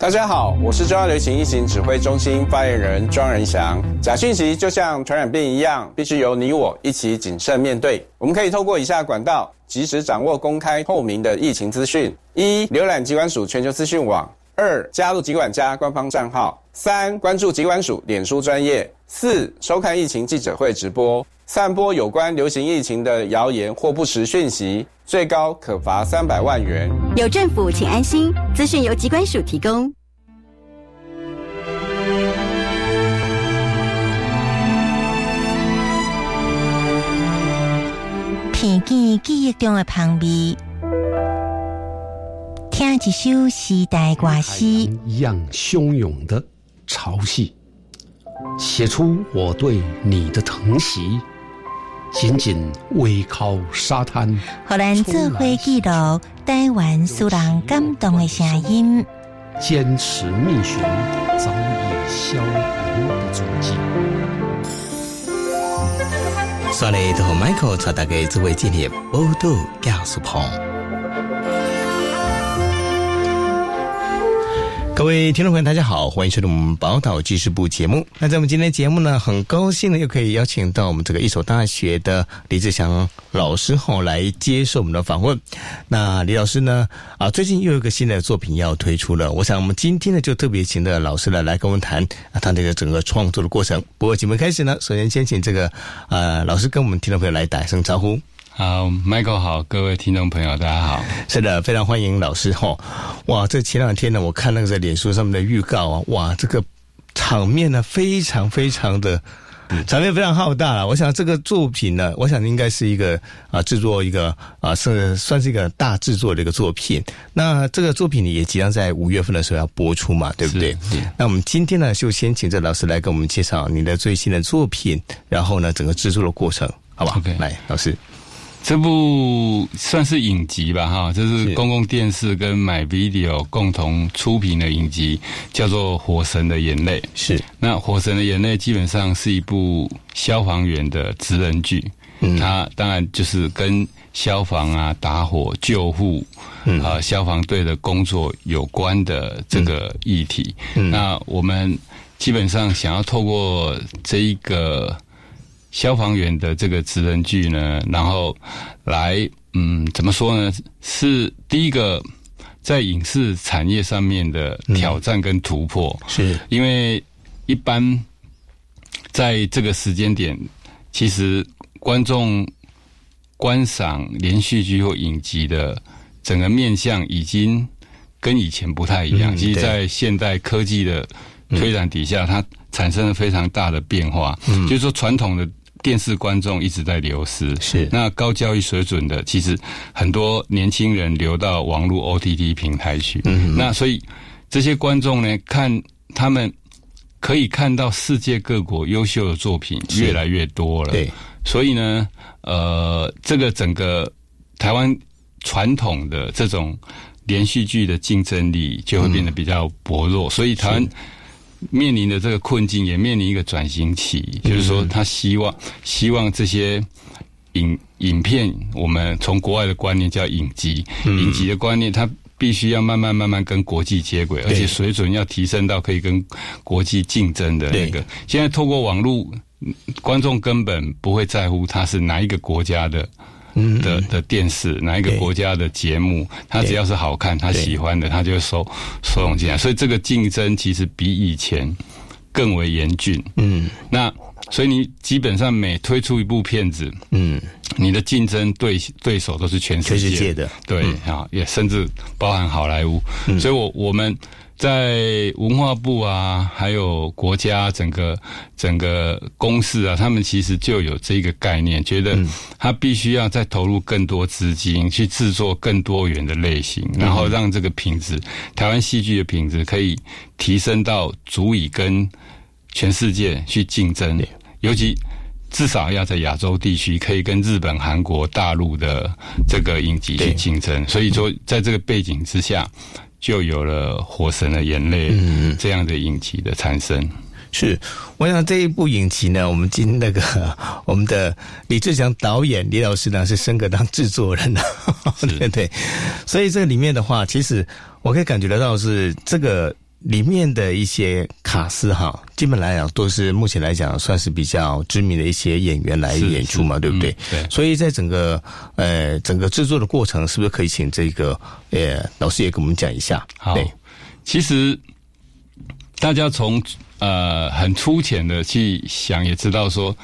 大家好，我是中央流行疫情指挥中心发言人庄仁祥。假讯息就像传染病一样，必须由你我一起谨慎面对。我们可以透过以下管道，及时掌握公开透明的疫情资讯：一、浏览机关署全球资讯网；二、加入疾管家官方账号；三、关注疾管署脸书专业；四、收看疫情记者会直播。散播有关流行疫情的谣言或不实讯息，最高可罚三百万元。有政府，请安心。资讯由疾管署提供。片见记忆中的旁边，听一首时代歌诗，一样汹涌的潮汐，写出我对你的疼惜。紧紧偎靠沙滩，荷兰智慧记录台湾苏人感动的声音。坚持觅寻早已消亡的足迹。刷来和 Michael 查大家这位今天报道教书棚。各位听众朋友，大家好，欢迎收听我们宝岛记事部节目。那在我们今天节目呢，很高兴呢，又可以邀请到我们这个一所大学的李志祥老师后来接受我们的访问。那李老师呢，啊，最近又有一个新的作品要推出了。我想我们今天呢，就特别请的老师呢来跟我们谈啊，他这个整个创作的过程。不过节目开始呢，首先先请这个呃老师跟我们听众朋友来打一声招呼。好，Michael 好，各位听众朋友大家好，是的，非常欢迎老师哈。哇，这前两天呢，我看那个在脸书上面的预告啊，哇，这个场面呢非常非常的场面非常浩大了。我想这个作品呢，我想应该是一个啊制作一个啊是算是一个大制作的一个作品。那这个作品呢也即将在五月份的时候要播出嘛，对不对？那我们今天呢就先请这老师来给我们介绍你的最新的作品，然后呢整个制作的过程，好不好？OK，来，老师。这部算是影集吧，哈，这是公共电视跟 My Video 共同出品的影集，叫做《火神的眼泪》。是，那《火神的眼泪》基本上是一部消防员的职人剧，嗯它当然就是跟消防啊、打火、救护啊、消防队的工作有关的这个议题。那我们基本上想要透过这一个。消防员的这个职能剧呢，然后来，嗯，怎么说呢？是第一个在影视产业上面的挑战跟突破，是因为一般在这个时间点，其实观众观赏连续剧或影集的整个面向已经跟以前不太一样。其实，在现代科技的推展底下，它产生了非常大的变化。嗯，就是说传统的。电视观众一直在流失，是那高教育水准的，其实很多年轻人流到网络 OTT 平台去。嗯，那所以这些观众呢，看他们可以看到世界各国优秀的作品越来越多了。对，所以呢，呃，这个整个台湾传统的这种连续剧的竞争力就会变得比较薄弱。所以台湾。面临的这个困境，也面临一个转型期，就是说，他希望希望这些影影片，我们从国外的观念叫影集，影集的观念，它必须要慢慢慢慢跟国际接轨，而且水准要提升到可以跟国际竞争的那个。现在透过网络，观众根本不会在乎它是哪一个国家的。的的电视哪一个国家的节目，他只要是好看，他喜欢的，他就收收拢进来。所以这个竞争其实比以前更为严峻。嗯，那所以你基本上每推出一部片子，嗯，你的竞争对对手都是全世界的，对啊，也甚至包含好莱坞。所以我我们。在文化部啊，还有国家整个整个公司啊，他们其实就有这个概念，觉得他必须要再投入更多资金去制作更多元的类型，然后让这个品质，台湾戏剧的品质可以提升到足以跟全世界去竞争，尤其至少要在亚洲地区可以跟日本、韩国、大陆的这个影集去竞争。所以说，在这个背景之下。就有了《火神的眼泪》这样的影集的产生。是，我想这一部影集呢，我们今那个 我们的李志强导演李老师呢是升格当制作人的，对对。所以这里面的话，其实我可以感觉得到是这个里面的一些卡司哈，基本来讲都是目前来讲算是比较知名的一些演员来演出嘛，是对不对？嗯对所以在整个呃整个制作的过程，是不是可以请这个呃老师也给我们讲一下？好对，其实大家从呃很粗浅的去想，也知道说，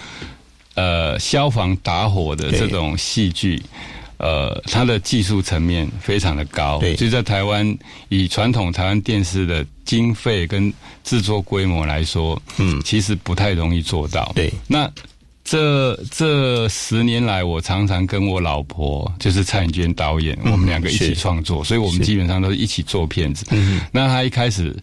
呃，消防打火的对这种戏剧。呃，它的技术层面非常的高，对。就在台湾以传统台湾电视的经费跟制作规模来说，嗯。其实不太容易做到。对，那这这十年来，我常常跟我老婆，就是蔡颖娟导演，我们两个一起创作，所以我们基本上都是一起做片子。嗯。那他一开始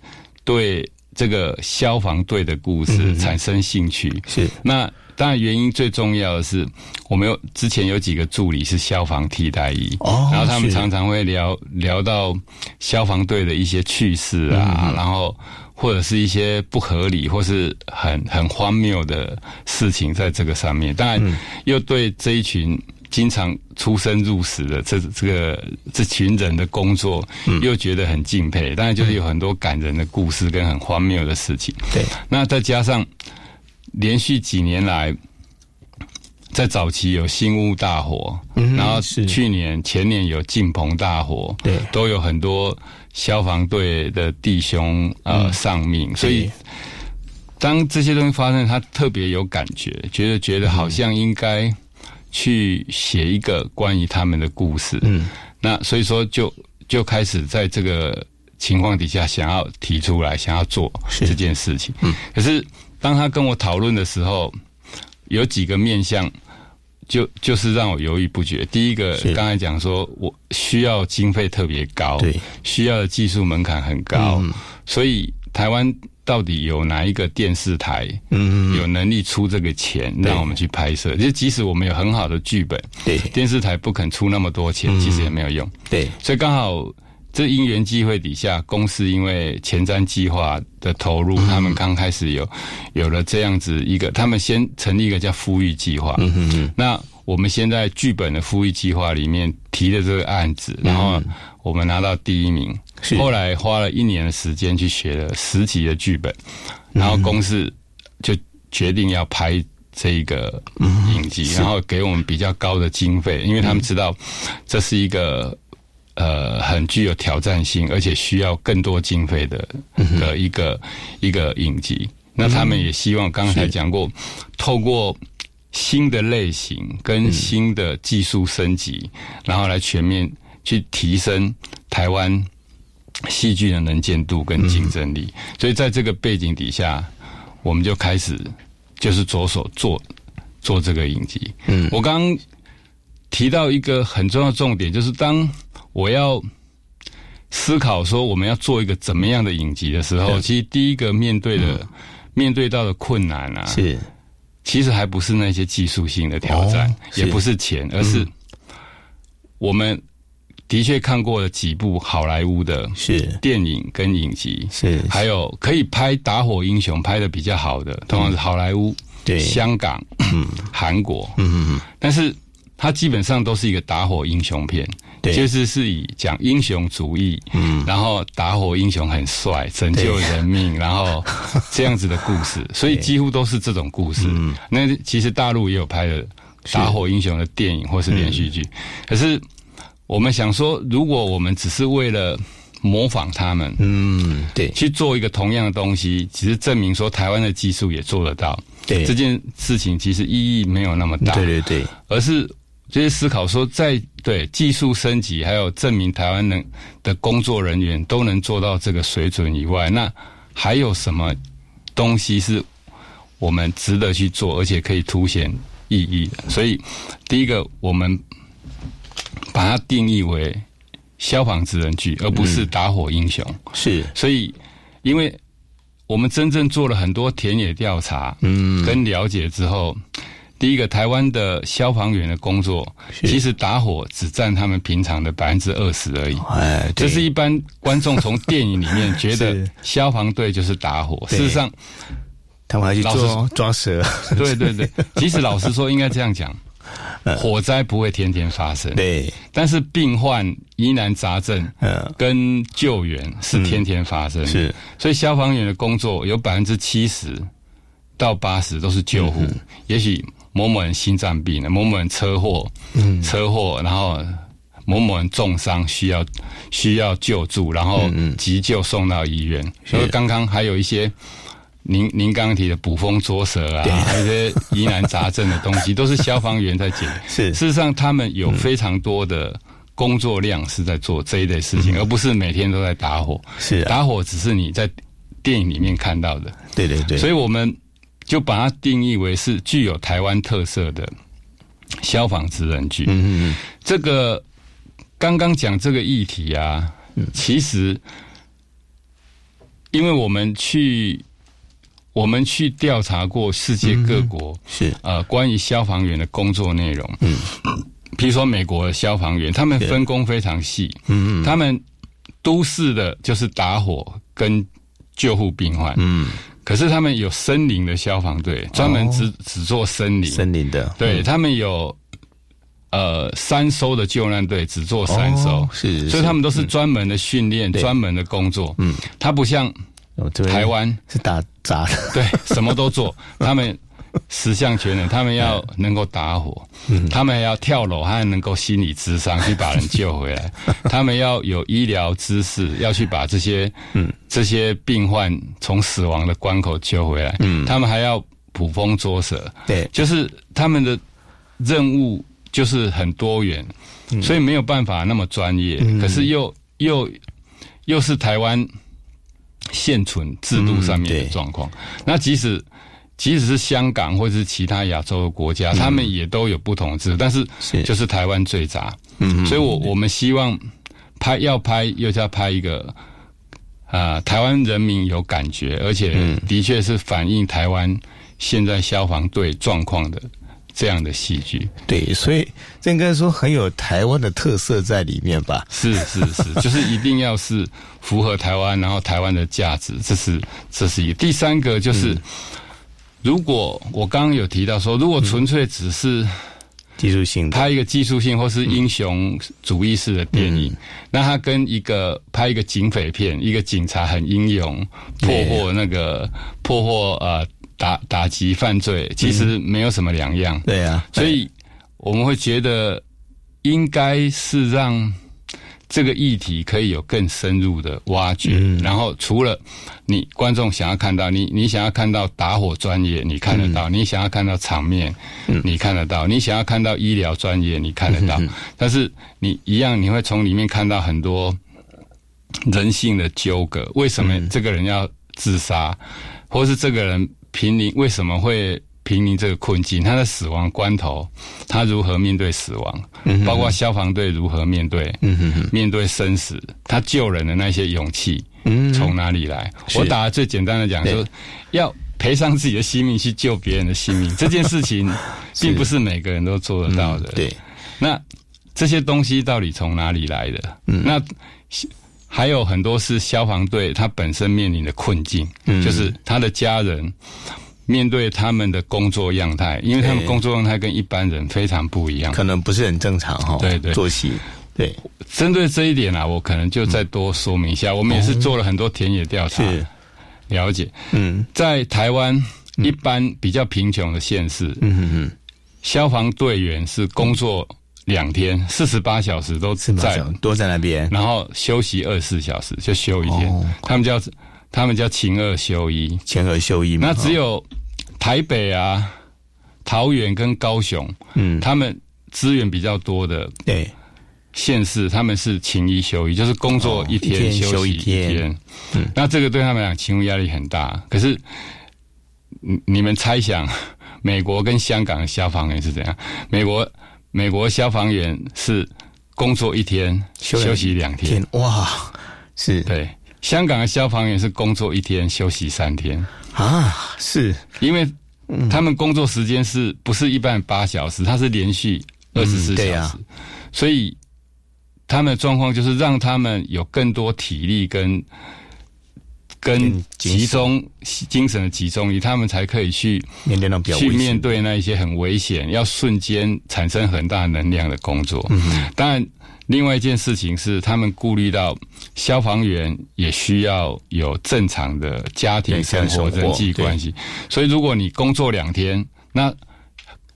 对这个消防队的故事产生兴趣，是。那当然原因最重要的是，我们有之前有几个助理是消防替代役，哦然后他们常常会聊聊到消防队的一些趣事啊，然后或者是一些不合理或是很很荒谬的事情在这个上面，当然又对这一群。经常出生入死的这这个这群人的工作，又觉得很敬佩。当然，就是有很多感人的故事跟很荒谬的事情。对，那再加上连续几年来，在早期有新屋大火，嗯然后去年前年有进棚大火，对。都有很多消防队的弟兄呃、丧命，所以。当这些东西发生，他特别有感觉，觉得觉得好像应该去写一个关于他们的故事。嗯，那所以说就就开始在这个情况底下，想要提出来，想要做是。这件事情。嗯，可是当他跟我讨论的时候，有几个面向。就就是让我犹豫不决。第一个是，刚才讲说，我需要经费特别高，对，需要的技术门槛很高，嗯所以台湾到底有哪一个电视台，嗯有能力出这个钱让我们去拍摄？就即使我们有很好的剧本，对电视台不肯出那么多钱，其实也没有用。对所以刚好这因缘机会底下，公司因为前瞻计划的投入，他们刚开始有有了这样子一个，他们先成立一个叫富裕计划。嗯嗯嗯。那我们现在剧本的富裕计划里面提的这个案子，然后我们拿到第一名。是后来花了一年的时间去写了十集的剧本，然后公司就决定要拍这一个影集，然后给我们比较高的经费，因为他们知道这是一个呃很具有挑战性，而且需要更多经费的的一个一个影集。那他们也希望刚才讲过，透过新的类型跟新的技术升级，然后来全面去提升台湾戏剧的能见度跟竞争力。所以在这个背景底下，我们就开始就是着手做做这个影集。嗯，我刚刚提到一个很重要的重点，就是当我要思考说我们要做一个怎么样的影集的时候，其实第一个面对的、面对到的困难啊，是。其实还不是那些技术性的挑战，哦也不是钱，而是我们的确看过了几部好莱坞的是。电影跟影集，是还有可以拍打火英雄拍的比较好的，通常是好莱坞、对。香港、韩国，嗯嗯。但是它基本上都是一个打火英雄片，对。就是是以讲英雄主义，嗯，然后打火英雄很帅，拯救人命，然后这样子的故事，所以几乎都是这种故事。嗯。那其实大陆也有拍的打火英雄的电影或是连续剧，可是我们想说，如果我们只是为了模仿他们，嗯对。去做一个同样的东西，只是证明说台湾的技术也做得到，对。这件事情其实意义没有那么大。对对对。而是就是思考说，在对技术升级，还有证明台湾能的工作人员都能做到这个水准以外，那还有什么东西是我们值得去做，而且可以凸显意义的？所以，第一个，我们把它定义为消防职人剧，而不是打火英雄。是所以，因为我们真正做了很多田野调查，嗯，跟了解之后，第一个，台湾的消防员的工作，其实打火只占他们平常的百分之二十而已。哎，对。这是一般观众从电影里面觉得 消防队就是打火，事对实上，他们还去做 抓蛇，对对对，其实老实说，应该这样讲，火灾不会天天发生，对，但是病患疑难杂症，嗯。跟救援是天天发生，是，所以消防员的工作有百分之七十到八十都是救护，也许某某人心脏病了，某某人车祸，嗯，车祸，然后某某人重伤需要需要救助，然后急救送到医院，所以刚刚还有一些。您您刚刚提的捕风捉蛇啊，还有一些疑难杂症的东西，都是消防员在解。是事实上，他们有非常多的工作量是在做这一类事情，而不是每天都在打火。是啊，打火只是你在电影里面看到的。对对对，所以我们就把它定义为是具有台湾特色的消防职人剧。嗯嗯嗯，这个刚刚讲这个议题啊，其实因为我们去我们去调查过世界各国是。呃关于消防员的工作内容，嗯，比如说美国的消防员，他们分工非常细，嗯嗯，他们都市的就是打火跟救护病患，嗯，可是他们有森林的消防队，专门只、只做森林，森林的，对、嗯。他们有呃山搜的救难队，只做山搜，哦是是所以他们都是专门的训练、对。专门的工作。嗯，他不像台湾，是打杂的，对什么都做，他们十项全能，他们要能够打火，他们要跳楼，还能够心理智商去把人救回来，他们要有医疗知识，要去把这些嗯。这些病患从死亡的关口救回来，嗯，他们还要捕风捉蛇，对，就是他们的任务就是很多元，所以没有办法那么专业，可是又又又是台湾现存制度上面的状况。那即使即使是香港或者是其他亚洲的国家，他们也都有不同的制度，但是就是台湾最杂。嗯所以我我们希望拍要拍又是要拍一个。啊、台湾人民有感觉，而且嗯的确是反映台湾现在消防队状况的这样的戏剧。对，所以这应该说很有台湾的特色在里面吧？是是是，就是一定要是符合台湾，然后台湾的价值，这是这是一个。第三个就是，如果我刚刚有提到说，如果纯粹只是技术性，拍一个技术性或是英雄主义式的电影，那它跟一个拍一个警匪片，一个警察很英勇，破获那个破获呃打打击犯罪，其实没有什么两样。对啊，所以我们会觉得应该是让这个议题可以有更深入的挖掘。然后除了你观众想要看到，你你想要看到打火专业，你看得到；你想要看到场面，你看得到；你想要看到医疗专业，你看得到。但是你一样，你会从里面看到很多人性的纠葛。为什么这个人要自杀，或是这个人濒临为什么会濒临这个困境？他的死亡关头，他如何面对死亡？包括消防队如何面对，面对生死，他救人的那些勇气，从哪里来？我打最简单的讲说，要赔上自己的性命去救别人的性命，这件事情 并不是每个人都做得到的。对，那这些东西到底从哪里来的？那还有很多是消防队他本身面临的困境，就是他的家人面对他们的工作样态，因为他们工作样态跟一般人非常不一样。可能不是很正常哈。对对作息对针对这一点啊，我可能就再多说明一下。我们也是做了很多田野调查，是了解嗯在台湾一般比较贫穷的县市，嗯嗯嗯，消防队员是工作两天，四十八小时都是在，多在那边然后休息二十四小时，就休一天。哦他们叫他们叫勤二休一。勤二休一嘛。那只哦有台北啊、桃园跟高雄，嗯他们资源比较多的对县市，他们是勤一休一，就是工作一天、休一天嗯，那这个对他们讲勤务压力很大。可是，你你们猜想，美国跟香港的消防员是怎样？美国美国消防员是工作一天，休休息两天。天哇是对，香港的消防员是工作一天，休息三天，啊是。因为他们工作时间是不是一般八小时？他是连续二十四小时，所以他们的状况就是让他们有更多体力跟跟集中精神的集中力，他们才可以去面对那去面对那一些很危险、要瞬间产生很大能量的工作。嗯，当然，另外一件事情是，他们顾虑到消防员也需要有正常的家庭生活、人际关系，所以如果你工作两天，那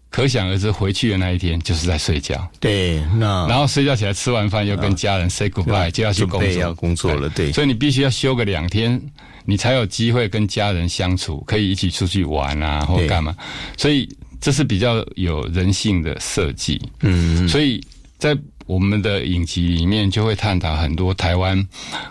可想而知，回去的那一天就是在睡觉，对，那然后睡觉起来吃完饭又跟家人 say goodbye，就要去工作，要工作了，对，所以你必须要休个两天，你才有机会跟家人相处，可以一起出去玩啊，或干嘛。所以这是比较有人性的设计。嗯，所以在我们的影集里面，就会探讨很多台湾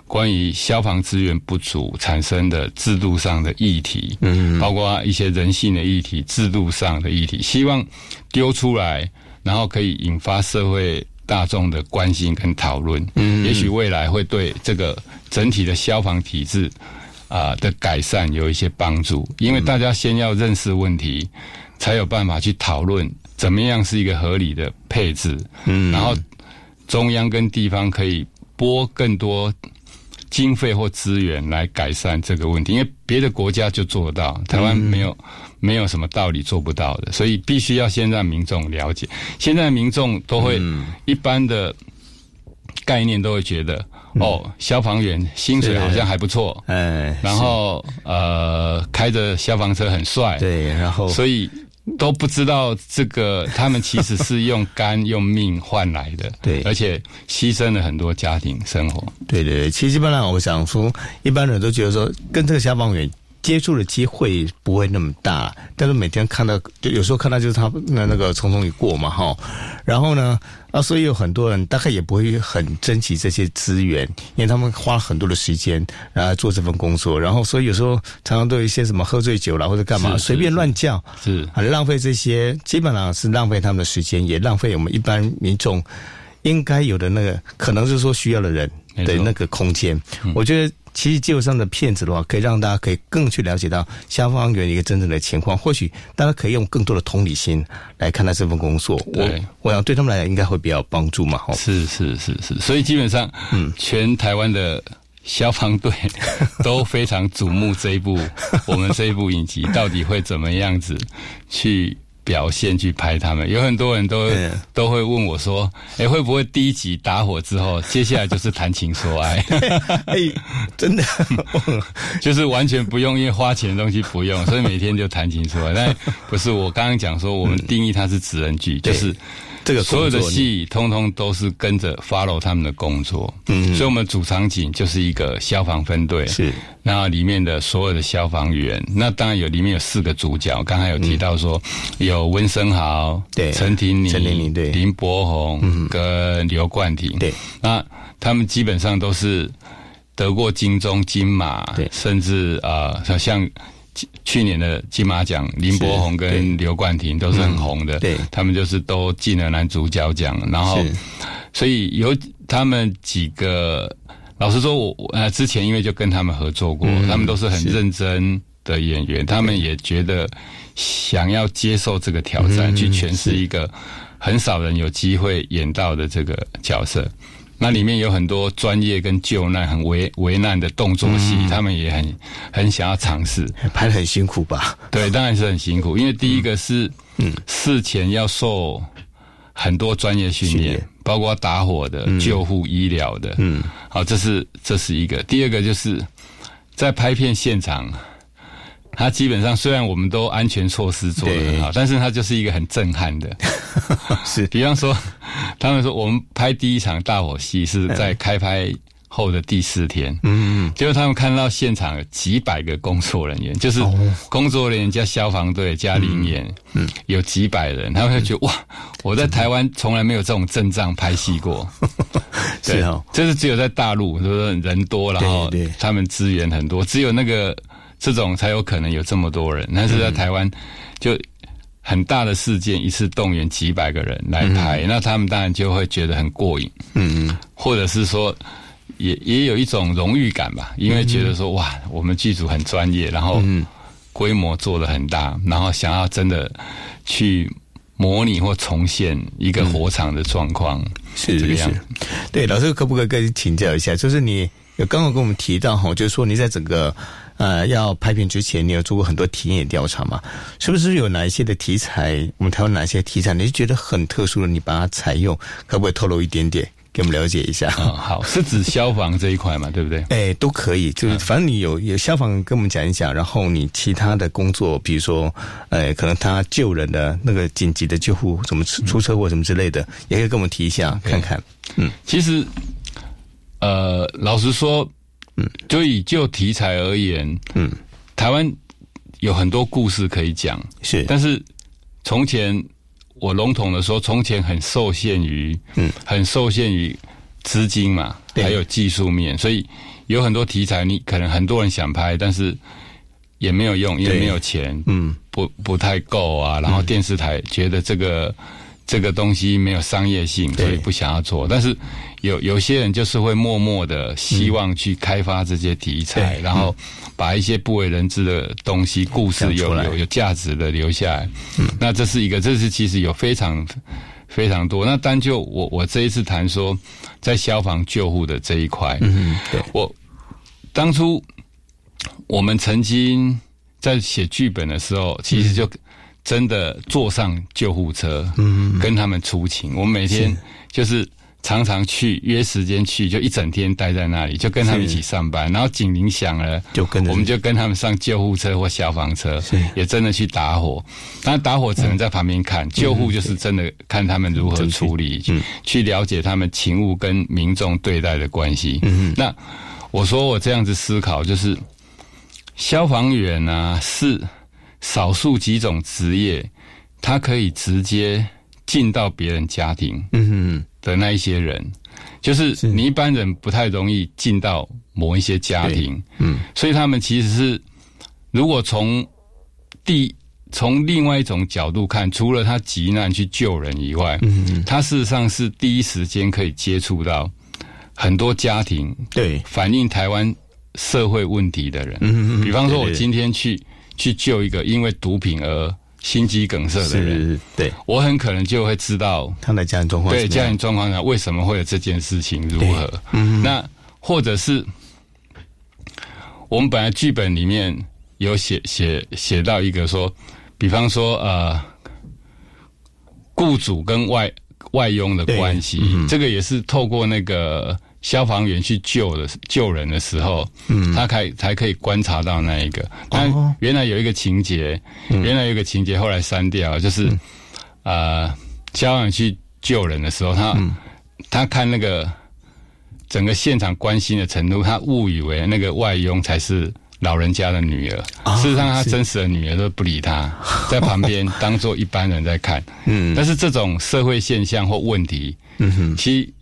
关于消防资源不足产生的制度上的议题，嗯，包括一些人性的议题、制度上的议题，希望丢出来，然后可以引发社会大众的关心跟讨论。嗯，也许未来会对这个整体的消防体制啊、的改善有一些帮助，因为大家先要认识问题，才有办法去讨论怎么样是一个合理的配置。嗯，然后中央跟地方可以拨更多经费或资源来改善这个问题，因为别的国家就做得到，台湾没有、没有什么道理做不到的，所以必须要先让民众了解。现在民众都会、一般的概念都会觉得，哦，消防员薪水好像还不错，哎，然后呃，开着消防车很帅，对，然后所以都不知道这个他们其实是用肝用命换来的，对而且牺牲了很多家庭生活。对对对，其实基本上我想说，一般人都觉得说，跟这个消防员接触的机会不会那么大，但是每天看到，就有时候看到就是他那那个匆匆一过嘛，哈，然后呢，啊，所以有很多人大概也不会很珍惜这些资源，因为他们花了很多的时间来做这份工作，然后所以有时候常常都有一些什么喝醉酒了或者干嘛，随便乱叫，是很浪费这些，基本上是浪费他们的时间，也浪费我们一般民众应该有的那个，可能是说需要的人的那个空间。我觉得。其实，技术上的骗子的话，可以让大家可以更去了解到消防员一个真正的情况。或许大家可以用更多的同理心来看待这份工作。我对我想对他们来讲应该会比较有帮助嘛。吼，是是是是，所以基本上，嗯，全台湾的消防队都非常瞩目这一部我们这一部影集到底会怎么样子去。表现去拍他们，有很多人都嗯都会问我说：“哎、会不会第一集打火之后，接下来就是谈情说爱？” 哎，真的，就是完全不用，因为花钱的东西不用，所以每天就谈情说爱。但不是我刚刚讲说，我们定义它是职人剧，对就是这个所有的戏通通都是跟着 follow 他们的工作。嗯，所以我们主场景就是一个消防分队，是，然后里面的所有的消防员，那当然有里面有四个主角，刚才有提到说、有温升豪、嗯对陈婷妮、陈婷妮对。嗯林柏宏跟刘冠廷，对，那他们基本上都是得过金钟、金马，对。甚至啊、呃，像去去年的金马奖，林柏宏跟刘冠廷都是很红的，嗯对。他们就是都进了男主角奖，然后所以有他们几个，老实说我，我呃之前因为就跟他们合作过，嗯他们都是很认真的演员，他们也觉得想要接受这个挑战，嗯去诠释一个很少人有机会演到的这个角色。那里面有很多专业跟救难、很危危难的动作戏，嗯他们也很很想要尝试。拍的很辛苦吧？对，当然是很辛苦，因为第一个是，嗯，事前要受很多专业训练训练，包括打火的、救护、医疗的，嗯，好，这是这是一个。第二个就是在拍片现场，它基本上虽然我们都安全措施做得很好，但是它就是一个很震撼的。是。比方说，他们说我们拍第一场大火戏是在开拍后的第四天，嗯嗯，结果他们看到现场有几百个工作人员，就是工作人员加消防队加林演，嗯，有几百人，他们会觉得哇，我在台湾从来没有这种阵仗拍戏过，是哦，这是只有在大陆，就是人多，然后对对。他们资源很多，只有那个这种才有可能有这么多人，但是在台湾就。很大的事件，一次动员几百个人来拍，那他们当然就会觉得很过瘾，嗯嗯，或者是说，也也有一种荣誉感吧，因为觉得说哇，我们剧组很专业，然后规模做的很大，然后想要真的去模拟或重现一个火场的状况，是是这个样子。对，老师可不可以跟你请教一下？就是你有刚刚跟我们提到哈，就是说你在整个呃要拍片之前，你有做过很多田野调查嘛？是不是有哪一些的题材？我们台湾哪些题材你是觉得很特殊的，你把它采用，可不可以透露一点点？给我们了解一下。嗯，好，是指消防这一块嘛，对不对？哎，都可以，就是嗯反正你有有消防跟我们讲一讲，然后你其他的工作，比如说，呃，可能他救人的那个紧急的救护，什么出出车祸什么之类的，也可以跟我们提一下看看。嗯其实，呃，老实说，嗯，就以就题材而言，嗯，台湾有很多故事可以讲，是，但是从前我笼统的说，从前很受限于，嗯，很受限于资金嘛，对。还有技术面，所以有很多题材你可能很多人想拍，但是也没有用，因为没有钱，嗯，不不太够啊。然后电视台觉得这个、这个东西没有商业性，所以不想要做。但是有有些人就是会默默的希望去开发这些题材，对然后把一些不为人知的东西、故事有有有价值的留下来。那这是一个，这是其实有非常非常多。那单就我我这一次谈说，在消防救护的这一块，嗯，对，我当初我们曾经在写剧本的时候，其实就真的坐上救护车，嗯，跟他们出勤。我们每天就是常常去约时间去，就一整天待在那里，就跟他们一起上班。然后警铃响了，就跟我们就跟他们上救护车或消防车，也真的去打火。当然打火只能在旁边看，救护就是真的看他们如何处理，去去了解他们勤务跟民众对待的关系。那我说我这样子思考，就是消防员啊，是少数几种职业，他可以直接进到别人家庭嗯的那一些人，就是你一般人不太容易进到某一些家庭，嗯，所以他们其实是如果从第从另外一种角度看，除了他急难去救人以外，嗯，他事实上是第一时间可以接触到很多家庭对，反映台湾社会问题的人。嗯比方说，我今天去去救一个因为毒品而心肌梗塞的人，是，对，我很可能就会知道他的家庭状况对家庭状况下为什么会有这件事情如何。嗯那或者是我们本来剧本里面有写写写到一个说，比方说呃，雇主跟外外佣的关系，嗯这个也是透过那个消防员去救的救人的时候，嗯，他才才可以观察到那一个。但哦。原来有一个情节，原来有一个情节后来删掉，就是、呃，消防员去救人的时候，他、他看那个整个现场关心的程度，他误以为那个外佣才是。老人家的女儿，事实上他真实的女儿都不理他，在旁边当做一般人在看。嗯。但是这种社会现象或问题，嗯哼，其实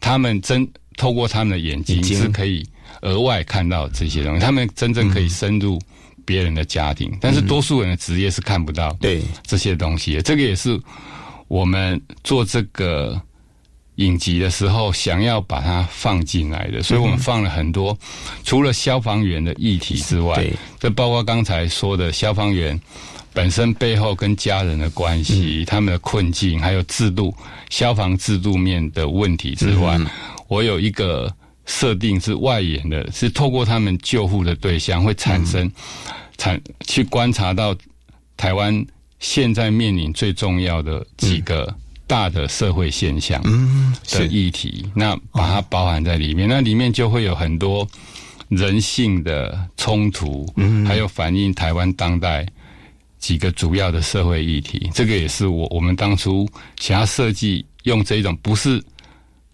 他们真透过他们的眼睛是可以额外看到这些东西，他们真正可以深入别人的家庭，但是多数人的职业是看不到对，这些东西的。这个也是我们做这个影集的时候想要把它放进来的，所以我们放了很多，除了消防员的议题之外对，这包括刚才说的消防员。本身背后跟家人的关系、他们的困境，还有制度、消防制度面的问题之外，我有一个设定是外延的，是透过他们救护的对象会产生、产去观察到台湾现在面临最重要的几个大的社会现象嗯，的议题，那把它包含在里面，那里面就会有很多人性的冲突，嗯。还有反映台湾当代几个主要的社会议题。这个也是我我们当初想要设计用这一种不是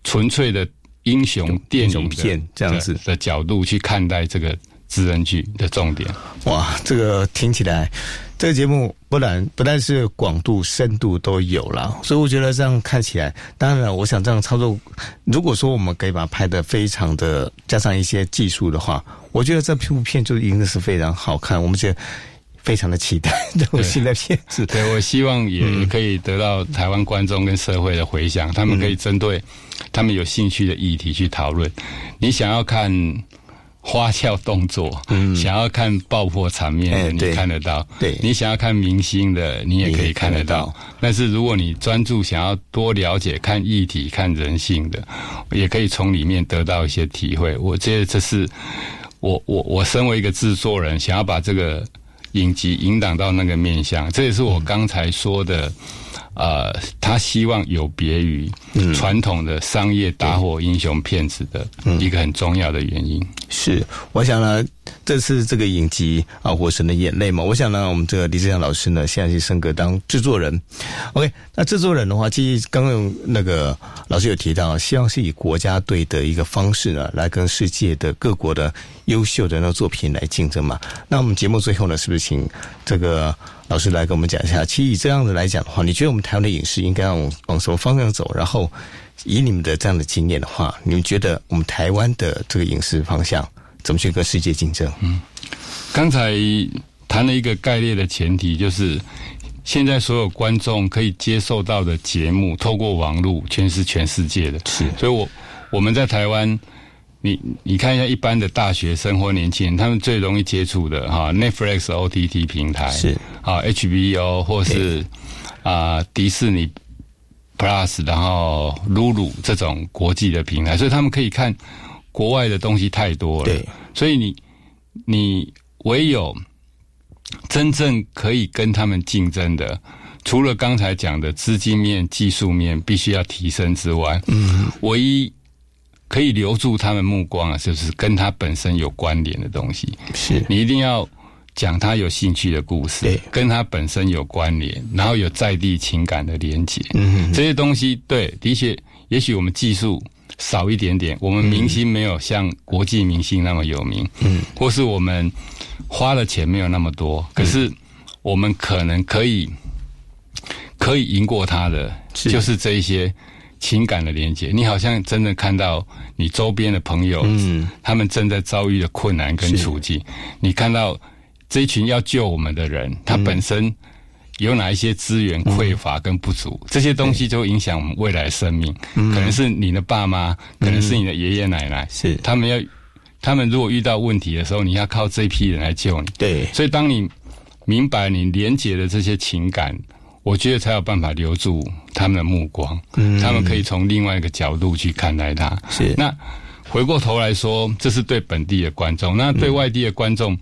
纯粹的英雄电影片这样子的的角度去看待这个职人剧的重点。哇，这个听起来，这个节目不然不但是广度、深度都有了，所以我觉得这样看起来，当然了，我想这样操作，如果说我们可以把它拍的非常的加上一些技术的话，我觉得这部片就一定是非常好看，我们觉得非常的期待这部新的片子。对，我希望也可以得到台湾观众跟社会的回响，他们可以针对他们有兴趣的议题去讨论。你想要看花俏动作，嗯想要看爆破场面你看得到；对你想要看明星的，你也可以看得到。但是如果你专注想要多了解、看议题、看人性的，也可以从里面得到一些体会。我觉得这是我我我身为一个制作人，想要把这个影集引导到那个面向，这也是我刚才说的。呃，他希望有别于传统的商业打火英雄骗子的一个很重要的原因。是，我想呢，这次这个影集啊，《火神的眼泪》嘛，我想呢，我们这个李志祥老师呢，现在是升格当制作人。OK，那制作人的话，其实刚刚那个老师有提到，希望是以国家队的一个方式呢，来跟世界的各国的优秀的那个作品来竞争嘛。那我们节目最后呢，是不是请这个老师来跟我们讲一下？其实以这样子来讲的话，你觉得我们台湾的影视应该往往什么方向走？然后以你们的这样的经验的话，你们觉得我们台湾的这个影视方向怎么去跟世界竞争？嗯，刚才谈了一个概念的前提，就是现在所有观众可以接受到的节目，透过网络全是全世界的。是所以我我们在台湾，你你看一下一般的大学生或年轻人，他们最容易接触的哈，Netflix OTT 平台是。啊 HBO 或是啊、迪士尼 Plus，然后 Lulu 这种国际的平台，所以他们可以看国外的东西太多了。对，所以你你唯有真正可以跟他们竞争的，除了刚才讲的资金面、技术面必须要提升之外，嗯，唯一可以留住他们目光啊，就是？跟他本身有关联的东西。是。你一定要讲他有兴趣的故事，对。跟他本身有关联，然后有在地情感的连接，嗯这些东西，对，的确，也许我们技术少一点点，我们明星没有像国际明星那么有名，嗯，或是我们花的钱没有那么多，可是我们可能可以可以赢过他的，是。就是这一些情感的连接。你好像真的看到你周边的朋友，嗯，他们正在遭遇的困难跟是处境，你看到这一群要救我们的人，他本身有哪一些资源匮乏跟不足，这些东西就会影响我们未来的生命。可能是你的爸妈，可能是你的爷爷奶奶，是。他们要，他们如果遇到问题的时候，你要靠这批人来救你。对，所以，当你明白你连接的这些情感，我觉得才有办法留住他们的目光。嗯，他们可以从另外一个角度去看待它。是那回过头来说，这是对本地的观众，那对外地的观众，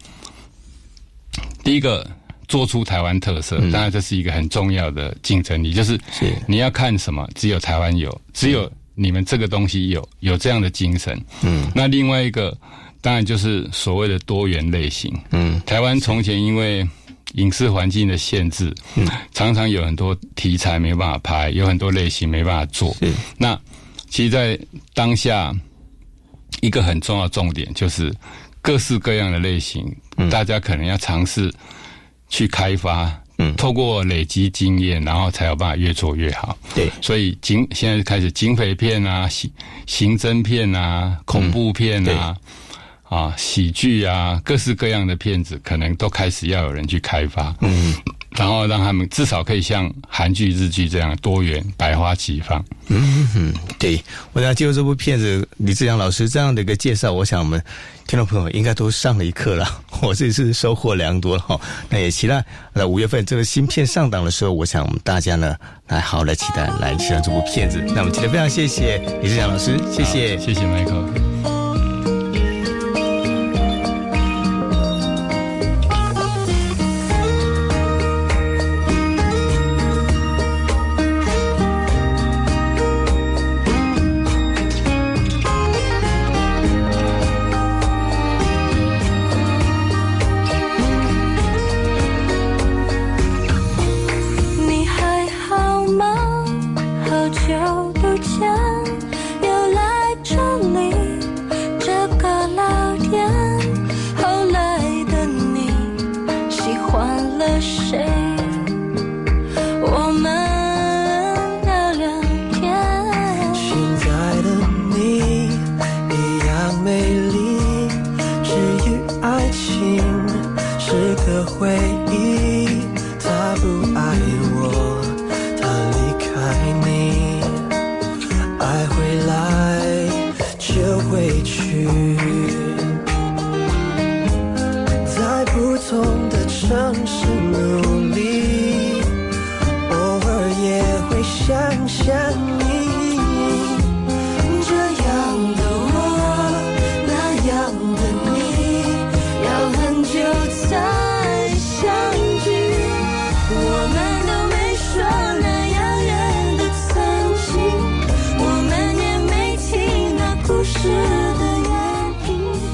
第一个做出台湾特色，当然这是一个很重要的竞争力，就是是你要看什么，只有台湾有，只有你们这个东西有有这样的精神。嗯，那另外一个当然就是所谓的多元类型。嗯，台湾从前因为影视环境的限制，嗯，常常有很多题材没办法拍，有很多类型没办法做。那其实，在当下一个很重要的重点就是各式各样的类型，大家可能要尝试去开发。嗯透过累积经验，然后才有办法越做越好。对，所以警现在开始警匪片啊、刑刑侦片啊、恐怖片啊、啊喜剧啊，各式各样的片子，可能都开始要有人去开发。嗯，然后让他们至少可以像韩剧、日剧这样多元、百花齐放。嗯对，我想借由这部片子李志阳老师这样的一个介绍，我想我们听众朋友应该都上了一课了。我这次收获良多了哈。那也期待那五月份这个新片上档的时候，我想我们大家呢来好好来期待来期待这部片子。那我们今天非常谢谢李志阳老师，谢谢。谢谢 Michael。换了谁？